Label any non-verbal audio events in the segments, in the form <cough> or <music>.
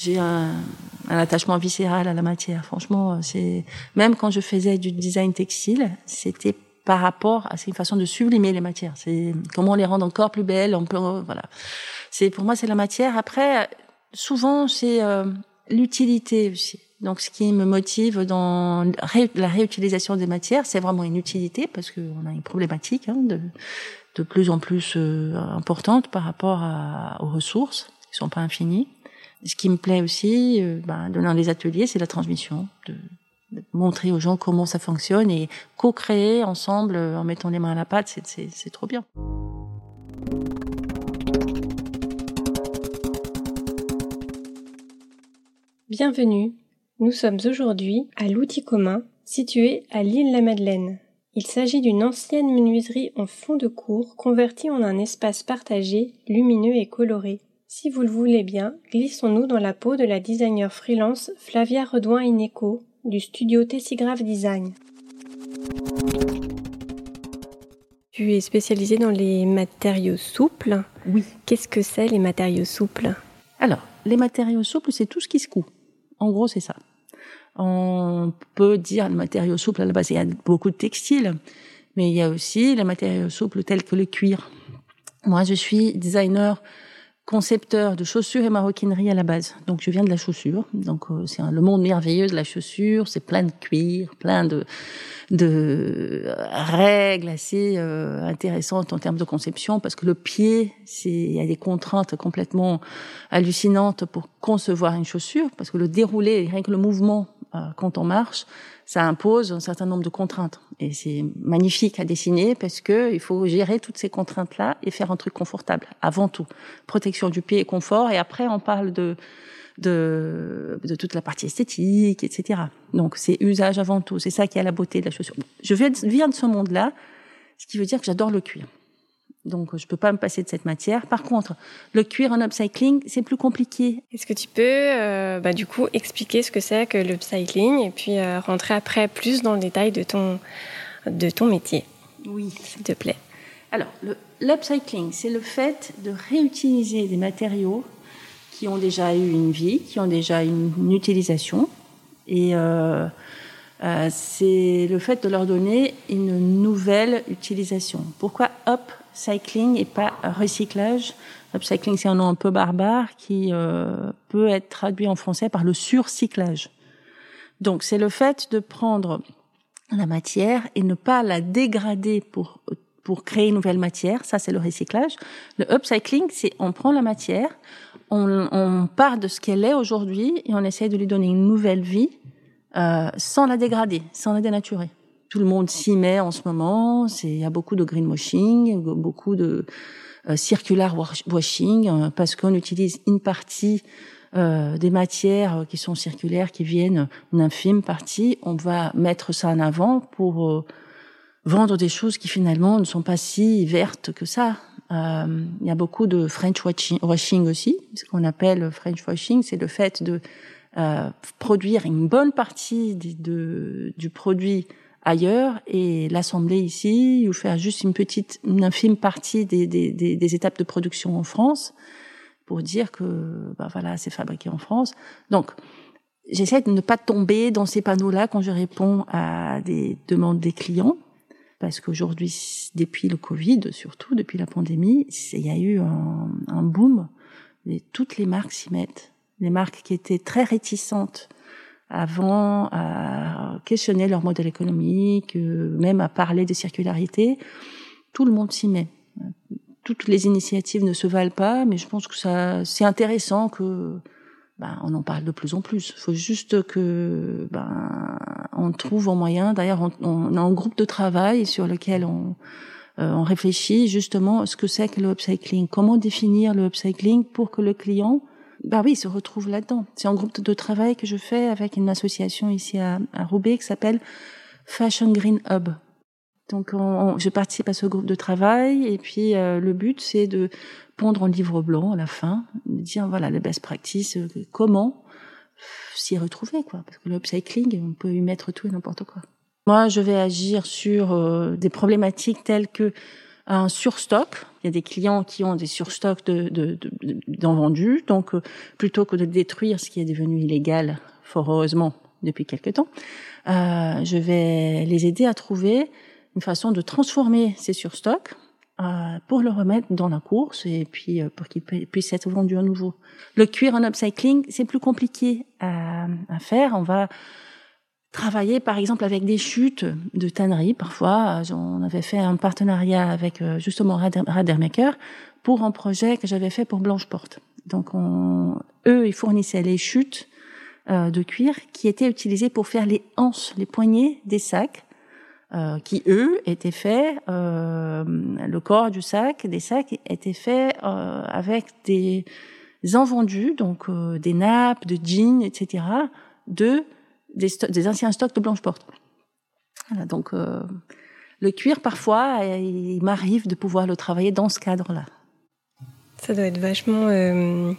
J'ai un, un, attachement viscéral à la matière. Franchement, c'est même quand je faisais du design textile, c'était par rapport à cette façon de sublimer les matières. C'est comment les rendre encore plus belles. On peut, voilà. C'est pour moi, c'est la matière. Après, souvent, c'est euh, l'utilité aussi. Donc, ce qui me motive dans la réutilisation des matières, c'est vraiment une utilité parce qu'on a une problématique hein, de, de plus en plus euh, importante par rapport à, aux ressources qui sont pas infinies. Ce qui me plaît aussi, euh, ben, dans les ateliers, c'est la transmission, de, montrer aux gens comment ça fonctionne et co-créer ensemble euh, en mettant les mains à la pâte, c'est trop bien. Bienvenue. Nous sommes aujourd'hui à l'outil commun situé à l'île La Madeleine. Il s'agit d'une ancienne menuiserie en fond de cour convertie en un espace partagé, lumineux et coloré. Si vous le voulez bien, glissons-nous dans la peau de la designer freelance Flavia Redouin-Ineco du studio Tessigraph Design. Tu es spécialisée dans les matériaux souples. Oui. Qu'est-ce que c'est les matériaux souples? Alors, les matériaux souples, c'est tout ce qui se coud. En gros, c'est ça. On peut dire les matériaux souples, à la base, il y a beaucoup de textiles, mais il y a aussi les matériaux souples tels que le cuir. Moi, je suis designer concepteur de chaussures et maroquinerie à la base. Donc je viens de la chaussure. Donc euh, c'est le monde merveilleux de la chaussure. C'est plein de cuir, plein de de règles assez euh, intéressantes en termes de conception parce que le pied, c'est il y a des contraintes complètement hallucinantes pour concevoir une chaussure parce que le déroulé, rien que le mouvement euh, quand on marche, ça impose un certain nombre de contraintes. Et c'est magnifique à dessiner parce que il faut gérer toutes ces contraintes-là et faire un truc confortable avant tout. Protection du pied et confort. Et après, on parle de de, de toute la partie esthétique, etc. Donc c'est usage avant tout. C'est ça qui a la beauté de la chaussure. Je viens de ce monde-là, ce qui veut dire que j'adore le cuir. Donc, je peux pas me passer de cette matière. Par contre, le cuir en upcycling, c'est plus compliqué. Est-ce que tu peux, euh, bah, du coup, expliquer ce que c'est que l'upcycling et puis euh, rentrer après plus dans le détail de ton, de ton métier? Oui. S'il te plaît. Alors, l'upcycling, c'est le fait de réutiliser des matériaux qui ont déjà eu une vie, qui ont déjà une, une utilisation. Et euh, euh, c'est le fait de leur donner une nouvelle utilisation. Pourquoi up cycling et pas recyclage. Upcycling, c'est un nom un peu barbare qui euh, peut être traduit en français par le surcyclage. Donc, c'est le fait de prendre la matière et ne pas la dégrader pour pour créer une nouvelle matière. Ça, c'est le recyclage. Le upcycling, c'est on prend la matière, on, on part de ce qu'elle est aujourd'hui et on essaie de lui donner une nouvelle vie euh, sans la dégrader, sans la dénaturer tout le monde s'y met en ce moment. C'est il y a beaucoup de greenwashing, beaucoup de euh, circular washing euh, parce qu'on utilise une partie euh, des matières qui sont circulaires, qui viennent une infime partie. On va mettre ça en avant pour euh, vendre des choses qui finalement ne sont pas si vertes que ça. Il y a beaucoup de French washing aussi. Ce qu'on appelle French washing, c'est le fait de produire une bonne partie du produit ailleurs et l'assembler ici ou faire juste une petite, une infime partie des, des, des, des étapes de production en France pour dire que bah voilà c'est fabriqué en France. Donc j'essaie de ne pas tomber dans ces panneaux-là quand je réponds à des demandes des clients parce qu'aujourd'hui depuis le Covid surtout depuis la pandémie il y a eu un, un boom et toutes les marques s'y mettent les marques qui étaient très réticentes avant à questionner leur modèle économique, euh, même à parler de circularité. Tout le monde s'y met. Toutes les initiatives ne se valent pas, mais je pense que ça, c'est intéressant que ben, on en parle de plus en plus. Il faut juste que ben, on trouve un moyen. D'ailleurs, on, a un groupe de travail sur lequel on, euh, réfléchit justement à ce que c'est que le upcycling. Comment définir le upcycling pour que le client bah oui, il se retrouve là-dedans. C'est un groupe de travail que je fais avec une association ici à, à Roubaix qui s'appelle Fashion Green Hub. Donc, on, je participe à ce groupe de travail et puis euh, le but c'est de pondre un livre blanc à la fin, de dire voilà les best practices, euh, comment s'y retrouver quoi. Parce que le upcycling, on peut y mettre tout et n'importe quoi. Moi, je vais agir sur euh, des problématiques telles que un surstock. Il y a des clients qui ont des surstocks de, de, vendus. Donc, euh, plutôt que de détruire ce qui est devenu illégal, fort heureusement, depuis quelque temps, euh, je vais les aider à trouver une façon de transformer ces surstocks euh, pour le remettre dans la course et puis euh, pour qu'il puisse être vendu à nouveau. Le cuir en upcycling, c'est plus compliqué à, à faire. On va travailler par exemple avec des chutes de tannerie. Parfois, on avait fait un partenariat avec euh, justement Radermaker pour un projet que j'avais fait pour Blanche Porte. Donc, on, eux, ils fournissaient les chutes euh, de cuir qui étaient utilisées pour faire les anses, les poignées des sacs, euh, qui eux étaient faits. le corps du sac, des sacs, était fait avec des invendus, donc des nappes, de jeans, etc. de des, anciens stocks de blanche porte. Voilà, donc euh, le cuir, parfois, il m'arrive de pouvoir le travailler dans ce cadre-là. Ça doit être vachement euh,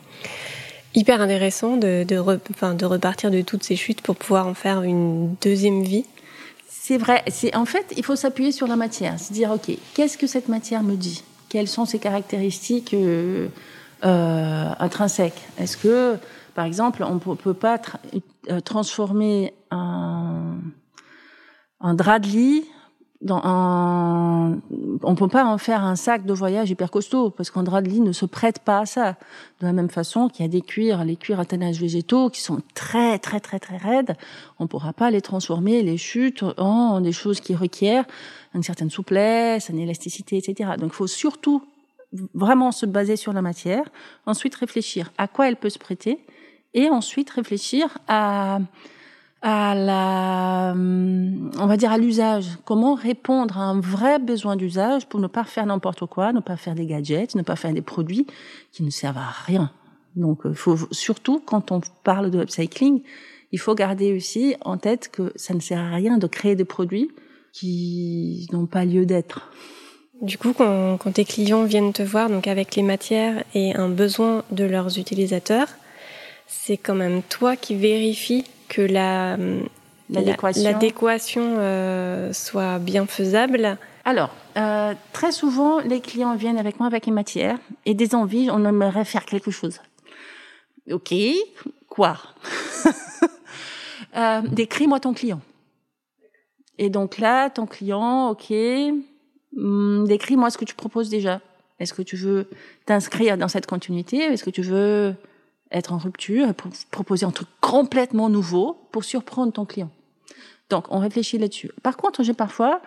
hyper intéressant de, de, de repartir de toutes ces chutes pour pouvoir en faire une deuxième vie. C'est vrai. C'est en fait, il faut s'appuyer sur la matière, se dire ok, qu'est-ce que cette matière me dit? Quelles sont ses caractéristiques euh, intrinsèques? Est-ce que par exemple, on ne peut pas euh, transformer un, drap de lit dans un, on peut pas en faire un sac de voyage hyper costaud parce qu'un drap de lit ne se prête pas à ça. De la même façon qu'il y a des cuirs, les cuirs à tannage végétaux qui sont très très très très raides, on pourra pas les transformer les chutes en des choses qui requièrent une certaine souplesse, une élasticité, etc. Donc il faut surtout vraiment se baser sur la matière, ensuite réfléchir à quoi elle peut se prêter et ensuite réfléchir à à la, on va dire à l'usage. Comment répondre à un vrai besoin d'usage pour ne pas faire n'importe quoi, ne pas faire des gadgets, ne pas faire des produits qui ne servent à rien. Donc, il faut surtout quand on parle de upcycling, il faut garder aussi en tête que ça ne sert à rien de créer des produits qui n'ont pas lieu d'être. Du coup, quand, quand tes clients viennent te voir, donc avec les matières et un besoin de leurs utilisateurs, c'est quand même toi qui vérifie que la l'adéquation euh, soit bien faisable. Alors, euh, très souvent, les clients viennent avec moi avec une matière et des envies, on aimerait faire quelque chose. Ok, quoi? <laughs> Euh, Décris-moi ton client. Et donc là, ton client, ok, hmm, décris-moi ce que tu proposes déjà. Est-ce que tu veux t'inscrire dans cette continuité? Est-ce que tu veux être en rupture, pour proposer un truc complètement nouveau pour surprendre ton client. Donc, on réfléchit là-dessus. Par contre, j'ai parfois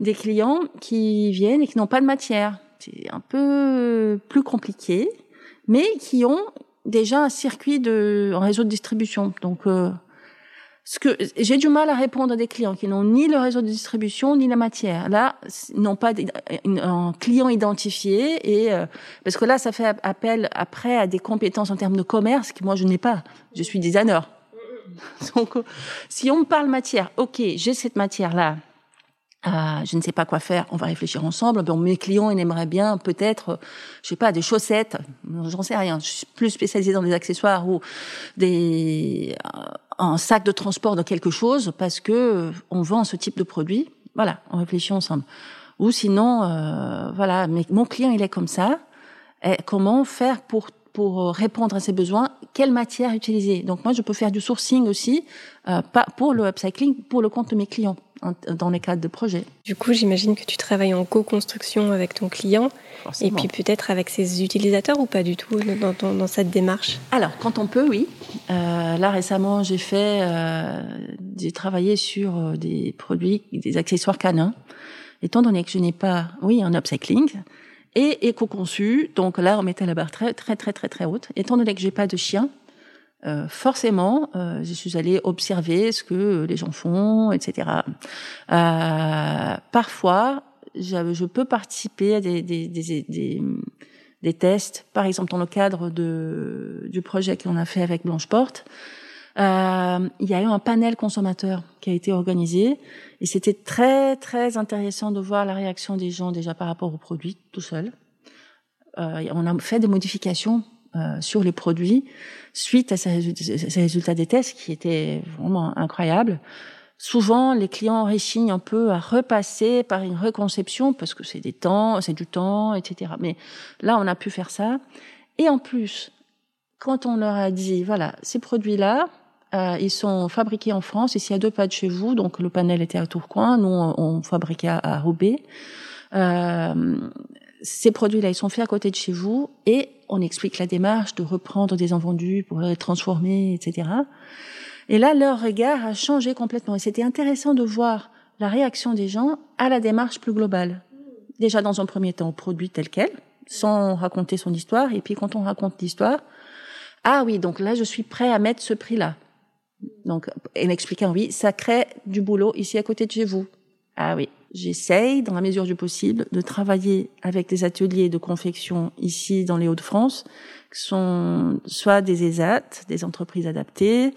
des clients qui viennent et qui n'ont pas de matière. C'est un peu plus compliqué, mais qui ont déjà un circuit de, un réseau de distribution. Donc, euh, ce que j'ai du mal à répondre à des clients qui n'ont ni le réseau de distribution ni la matière. Là, n'ont pas un client identifié et euh, parce que là, ça fait appel après à des compétences en termes de commerce que moi je n'ai pas. Je suis designer. <laughs> Donc, si on me parle matière, ok, j'ai cette matière là. Euh, je ne sais pas quoi faire, on va réfléchir ensemble. Bon, mes clients, ils aimeraient bien peut-être, je sais pas, des chaussettes, j'en sais rien. Je suis plus spécialisée dans des accessoires ou des un sac de transport de quelque chose parce que euh, on vend ce type de produit. Voilà, on réfléchit ensemble. Ou sinon, euh, voilà, mais mon client il est comme ça. Et comment faire pour pour répondre à ses besoins? Quelle matière utiliser? Donc moi, je peux faire du sourcing aussi, euh, pas pour le upcycling, pour le compte de mes clients dans les cadres de projets. Du coup, j'imagine que tu travailles en co-construction avec ton client et puis peut-être avec ses utilisateurs ou pas du tout dans, dans, cette démarche? Alors, quand on peut, oui. Euh, là, récemment, j'ai fait, euh, j'ai travaillé sur euh, des produits, des accessoires canins. Étant donné que je n'ai pas, oui, un upcycling, et éco-conçu. Donc là, on mettait la barre très, très, très, très, très haute. Étant donné que j'ai pas de chien, euh, forcément, euh, je suis allée observer ce que les gens font, etc. Euh, parfois, je peux participer à des, des, des, des, des tests, par exemple dans le cadre de, du projet qu'on a fait avec Blanche Porte. Euh, il y a eu un panel consommateur qui a été organisé et c'était très très intéressant de voir la réaction des gens déjà par rapport aux produits tout seul. Euh, on a fait des modifications euh, sur les produits suite à ces, résultats des tests qui étaient vraiment incroyables. souvent les clients réchignent un peu à repasser par une reconception parce que c'est des temps, c'est du temps, etc. Mais là, on a pu faire ça. Et en plus, quand on leur a dit, voilà, ces produits-là, euh, ils sont fabriqués en France, ici à deux pas de chez vous, donc le panel était à Tourcoing, nous on, fabriquait à, à Roubaix. Euh, ces produits-là, ils sont faits à côté de chez vous et on explique la démarche de reprendre des invendus pour les transformer, etc. Et là, leur regard a changé complètement. Et c'était intéressant de voir la réaction des gens à la démarche plus globale. Déjà, dans un premier temps, au produit tel quel, sans raconter son histoire. Et puis, quand on raconte l'histoire, ah oui, donc là, je suis prêt à mettre ce prix-là. Donc, en expliquant, oui, ça crée du boulot ici à côté de chez vous. Ah oui, j'essaye, dans la mesure du possible, de travailler avec des ateliers de confection ici dans les Hauts-de-France, qui sont soit des ESAT, des entreprises adaptées,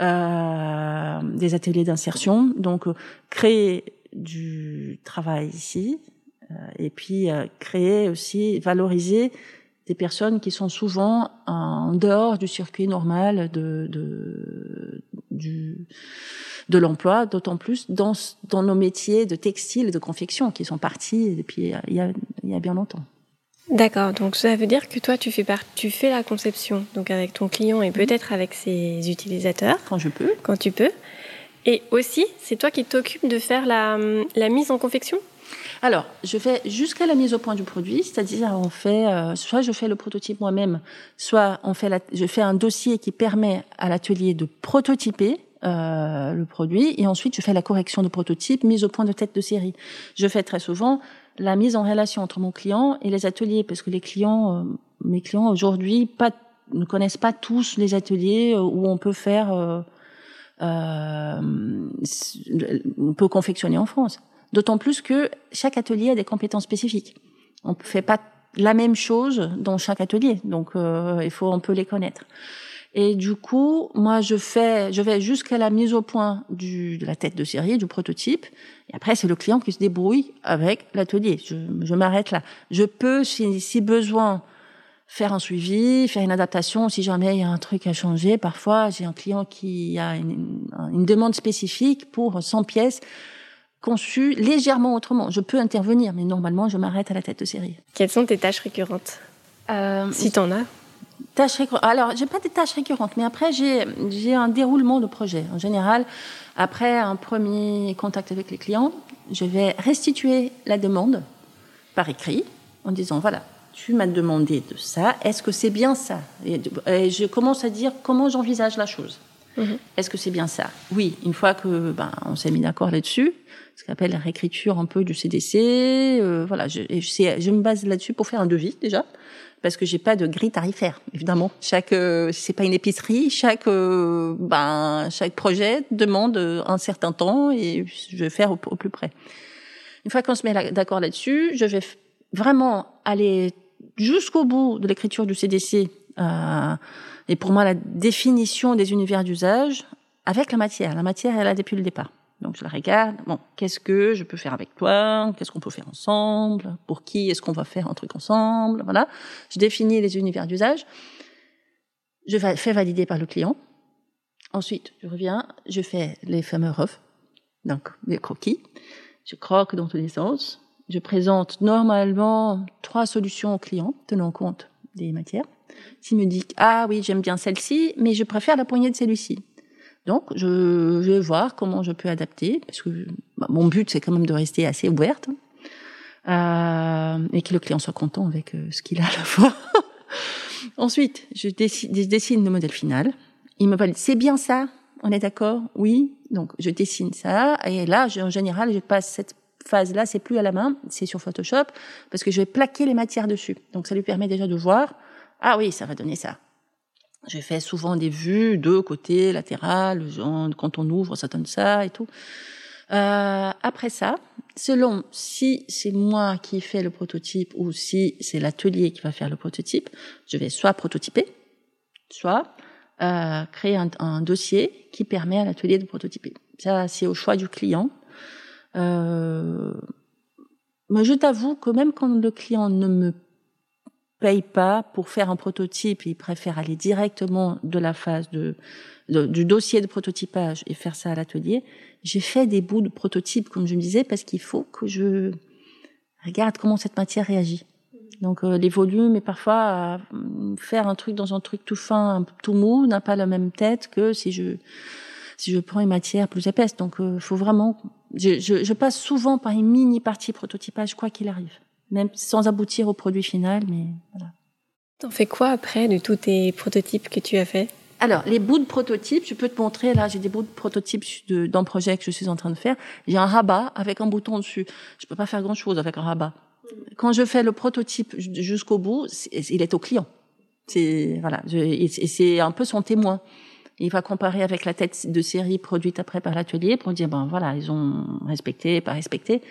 euh, des ateliers d'insertion. Donc, euh, créer du travail ici, euh, et puis euh, créer aussi, valoriser des personnes qui sont souvent en dehors du circuit normal de, de, du, de l'emploi, d'autant plus dans, dans nos métiers de textile et de confection qui sont partis depuis il y a, il y a bien longtemps. D'accord, donc ça veut dire que toi tu fais, part, tu fais la conception donc avec ton client et peut-être avec ses utilisateurs. Quand je peux. Quand tu peux. Et aussi, c'est toi qui t'occupes de faire la, la mise en confection? Alors, je fais jusqu'à la mise au point du produit, c'est-à-dire on fait, euh, soit je fais le prototype moi-même, soit on fait la, je fais un dossier qui permet à l'atelier de prototyper euh, le produit et ensuite je fais la correction de prototype, mise au point de tête de série. Je fais très souvent la mise en relation entre mon client et les ateliers parce que les clients, euh, mes clients aujourd'hui, pas ne connaissent pas tous les ateliers euh, où on peut faire, euh, on peut confectionner en France. D'autant plus que chaque atelier a des compétences spécifiques. On ne fait pas la même chose dans chaque atelier, donc euh, il faut un peu les connaître. Et du coup, moi, je fais, je vais jusqu'à la mise au point de la tête de série, du prototype. Et après, c'est le client qui se débrouille avec l'atelier. Je, m'arrête là. Je peux, si, si, besoin, faire un suivi, faire une adaptation. Si jamais il y a un truc à changer, parfois, j'ai un client qui a une, une demande spécifique pour 100 pièces conçu légèrement autrement. Je peux intervenir, mais normalement, je m'arrête à la tête de série. Quelles sont tes tâches récurrentes euh, Si tu en as Tâches récurrentes. Alors, j'ai pas des tâches récurrentes, mais après, j'ai un déroulement de projet. En général, après un premier contact avec les clients, je vais restituer la demande par écrit en disant voilà, tu m'as demandé de ça, est-ce que c'est bien ça? Et, je commence à dire comment j'envisage la chose. Mhm. Est-ce que c'est bien ça? Oui, une fois que ben, on s'est mis d'accord là-dessus, ce qu'on appelle la réécriture un peu du CDC. Euh, voilà, je, je, me base là-dessus pour faire un devis déjà, parce que j'ai pas de grille tarifaire. Évidemment, chaque euh, c'est pas une épicerie, chaque euh, ben chaque projet demande un certain temps et je vais faire au, plus près. Une fois qu'on se met d'accord là-dessus, je vais vraiment aller jusqu'au bout de l'écriture du CDC. Euh, et pour moi, la définition des univers d'usage avec la matière. La matière, elle a depuis le départ. Donc je la regarde. Bon, qu'est-ce que je peux faire avec toi? Qu'est-ce qu'on peut faire ensemble? Pour qui est-ce qu'on va faire un truc ensemble? Voilà. Je définis les univers d'usage. Je fais valider par le client. Ensuite, je reviens, je fais les fameux refs, donc les croquis. Je croque dans tous les sens. Je présente normalement trois solutions au client, tenant compte des matières. S'il me dit ah oui j'aime bien celle-ci, mais je préfère la poignée de celui-ci, donc, je, vais voir comment je peux adapter, parce que bah, mon but, c'est quand même de rester assez ouverte euh, et que le client soit content avec euh, ce qu'il a à la fois. <laughs> Ensuite, je, dessine le modèle final. Il me valide, c'est bien ça? On est d'accord? Oui. Donc, je dessine ça. Et là, en général, je passe cette phase-là, c'est plus à la main, c'est sur Photoshop, parce que je vais plaquer les matières dessus. Donc, ça lui permet déjà de voir, ah oui, ça va donner ça. J'ai fait souvent des vues de côté latéral, quand on ouvre, ça donne ça et tout. Euh, après ça, selon si c'est moi qui fais le prototype ou si c'est l'atelier qui va faire le prototype, je vais soit prototyper, soit euh, créer un, un, dossier qui permet à l'atelier de prototyper. Ça, c'est au choix du client. Euh, mais je t'avoue que même quand le client ne me payent pas pour faire un prototype, ils préfèrent aller directement de la phase de, du dossier de prototypage et faire ça à l'atelier. J'ai fait des bouts de prototype, comme je me disais, parce qu'il faut que je regarde comment cette matière réagit. Donc euh, les volumes et parfois euh, faire un truc dans un truc tout fin, tout mou n'a pas la même tête que si je si je prends une matière plus épaisse. Donc il faut vraiment je, je, je, passe souvent par une mini partie prototypage quoi qu'il arrive même sans aboutir au produit final. Mais voilà. T'en fais quoi après de tous tes prototypes que tu as fait alors, les bouts de prototypes, je peux te montrer, là, j'ai des bouts de prototypes d'un projet que je suis en train de faire. J'ai un rabat avec un bouton dessus. Je peux pas faire grand chose avec un rabat. Quand je fais le prototype jusqu'au bout, il est au client. C'est, voilà, et c'est un peu son témoin. Il va comparer avec la tête de série produite après par l'atelier pour dire, ben voilà, ils ont respecté, pas respecté.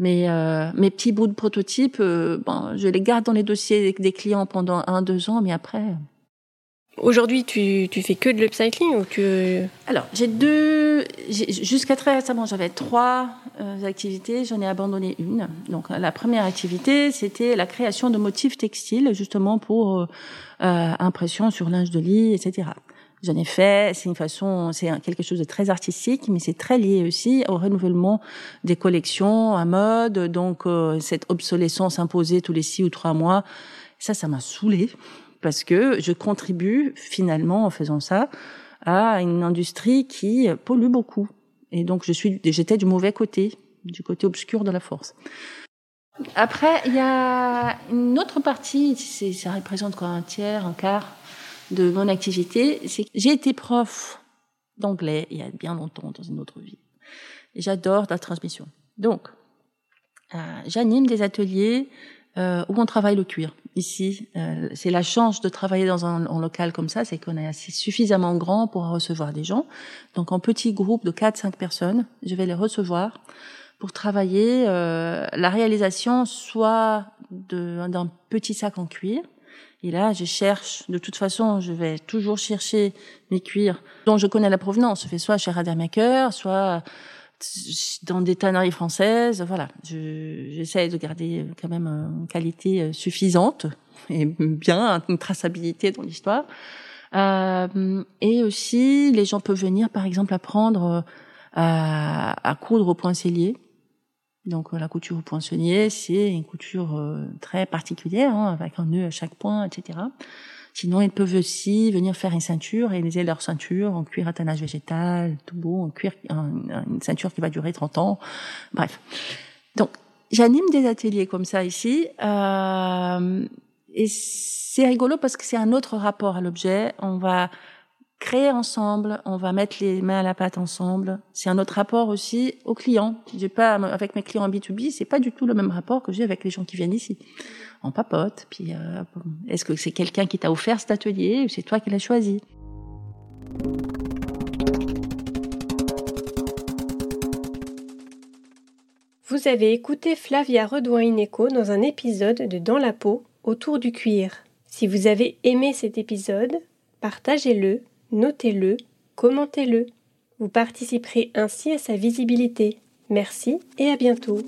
Mais euh, mes petits bouts de prototype, euh, bon, je les garde dans les dossiers des clients pendant un, deux ans, mais après. Aujourd'hui, tu, tu fais que de l'upcycling ou tu Alors, j'ai deux. Jusqu'à très récemment, j'avais trois euh, activités. J'en ai abandonné une. Donc, la première activité, c'était la création de motifs textiles, justement pour impression sur linge de lit, etc. J'en ai fait. C'est une façon, c'est quelque chose de très artistique, mais c'est très lié aussi au renouvellement des collections à mode. Donc euh, cette obsolescence imposée tous les six ou trois mois, ça, ça m'a saoulée parce que je contribue finalement en faisant ça à une industrie qui pollue beaucoup. Et donc je suis, j'étais du mauvais côté, du côté obscur de la force. Après, il y a une autre partie, ça représente quoi, un tiers, un quart? De mon activité, c'est que j'ai été prof d'anglais il y a bien longtemps dans une autre vie. J'adore la transmission. Donc, euh, j'anime des ateliers euh, où on travaille le cuir. Ici, euh, c'est la chance de travailler dans un, local comme ça, c'est qu'on est assez suffisamment grand pour recevoir des gens. Donc, en petit groupe de 4-5 personnes, je vais les recevoir pour travailler la réalisation soit d'un petit sac en cuir, et là, je cherche, de toute façon, je vais toujours chercher mes cuirs dont je connais la provenance. Je fais soit chez Radermaker, soit dans des tanneries françaises. Voilà, j'essaie de garder quand même une qualité suffisante <laughs> et bien une traçabilité dans l'histoire. Euh, et aussi, les gens peuvent venir, par exemple, apprendre à, à coudre au point cellier. Donc euh, la couture au poinçonnier, c'est une couture euh, très particulière, hein, avec un nœud à chaque point, etc. Sinon, ils peuvent aussi venir faire une ceinture, réaliser leur ceinture en cuir à tannage végétal, tout beau, en cuir, une ceinture qui va durer 30 ans. Bref. Donc, j'anime des ateliers comme ça ici. Euh, et c'est rigolo parce que c'est un autre rapport à l'objet. On va créer ensemble, on va mettre les mains à la pâte ensemble. C'est un autre rapport aussi aux clients. J'ai pas avec mes clients en B2B, c'est pas du tout le même rapport que j'ai avec les gens qui viennent ici. On papote, puis euh, est-ce que c'est quelqu'un qui t'a offert cet atelier ou c'est toi qui l'as choisi? Vous avez écouté Flavia Redouin-Ineco dans un épisode de Dans la peau autour du cuir. Si vous avez aimé cet épisode, partagez-le notez-le, commentez-le. Vous participerez ainsi à sa visibilité. Merci et à bientôt.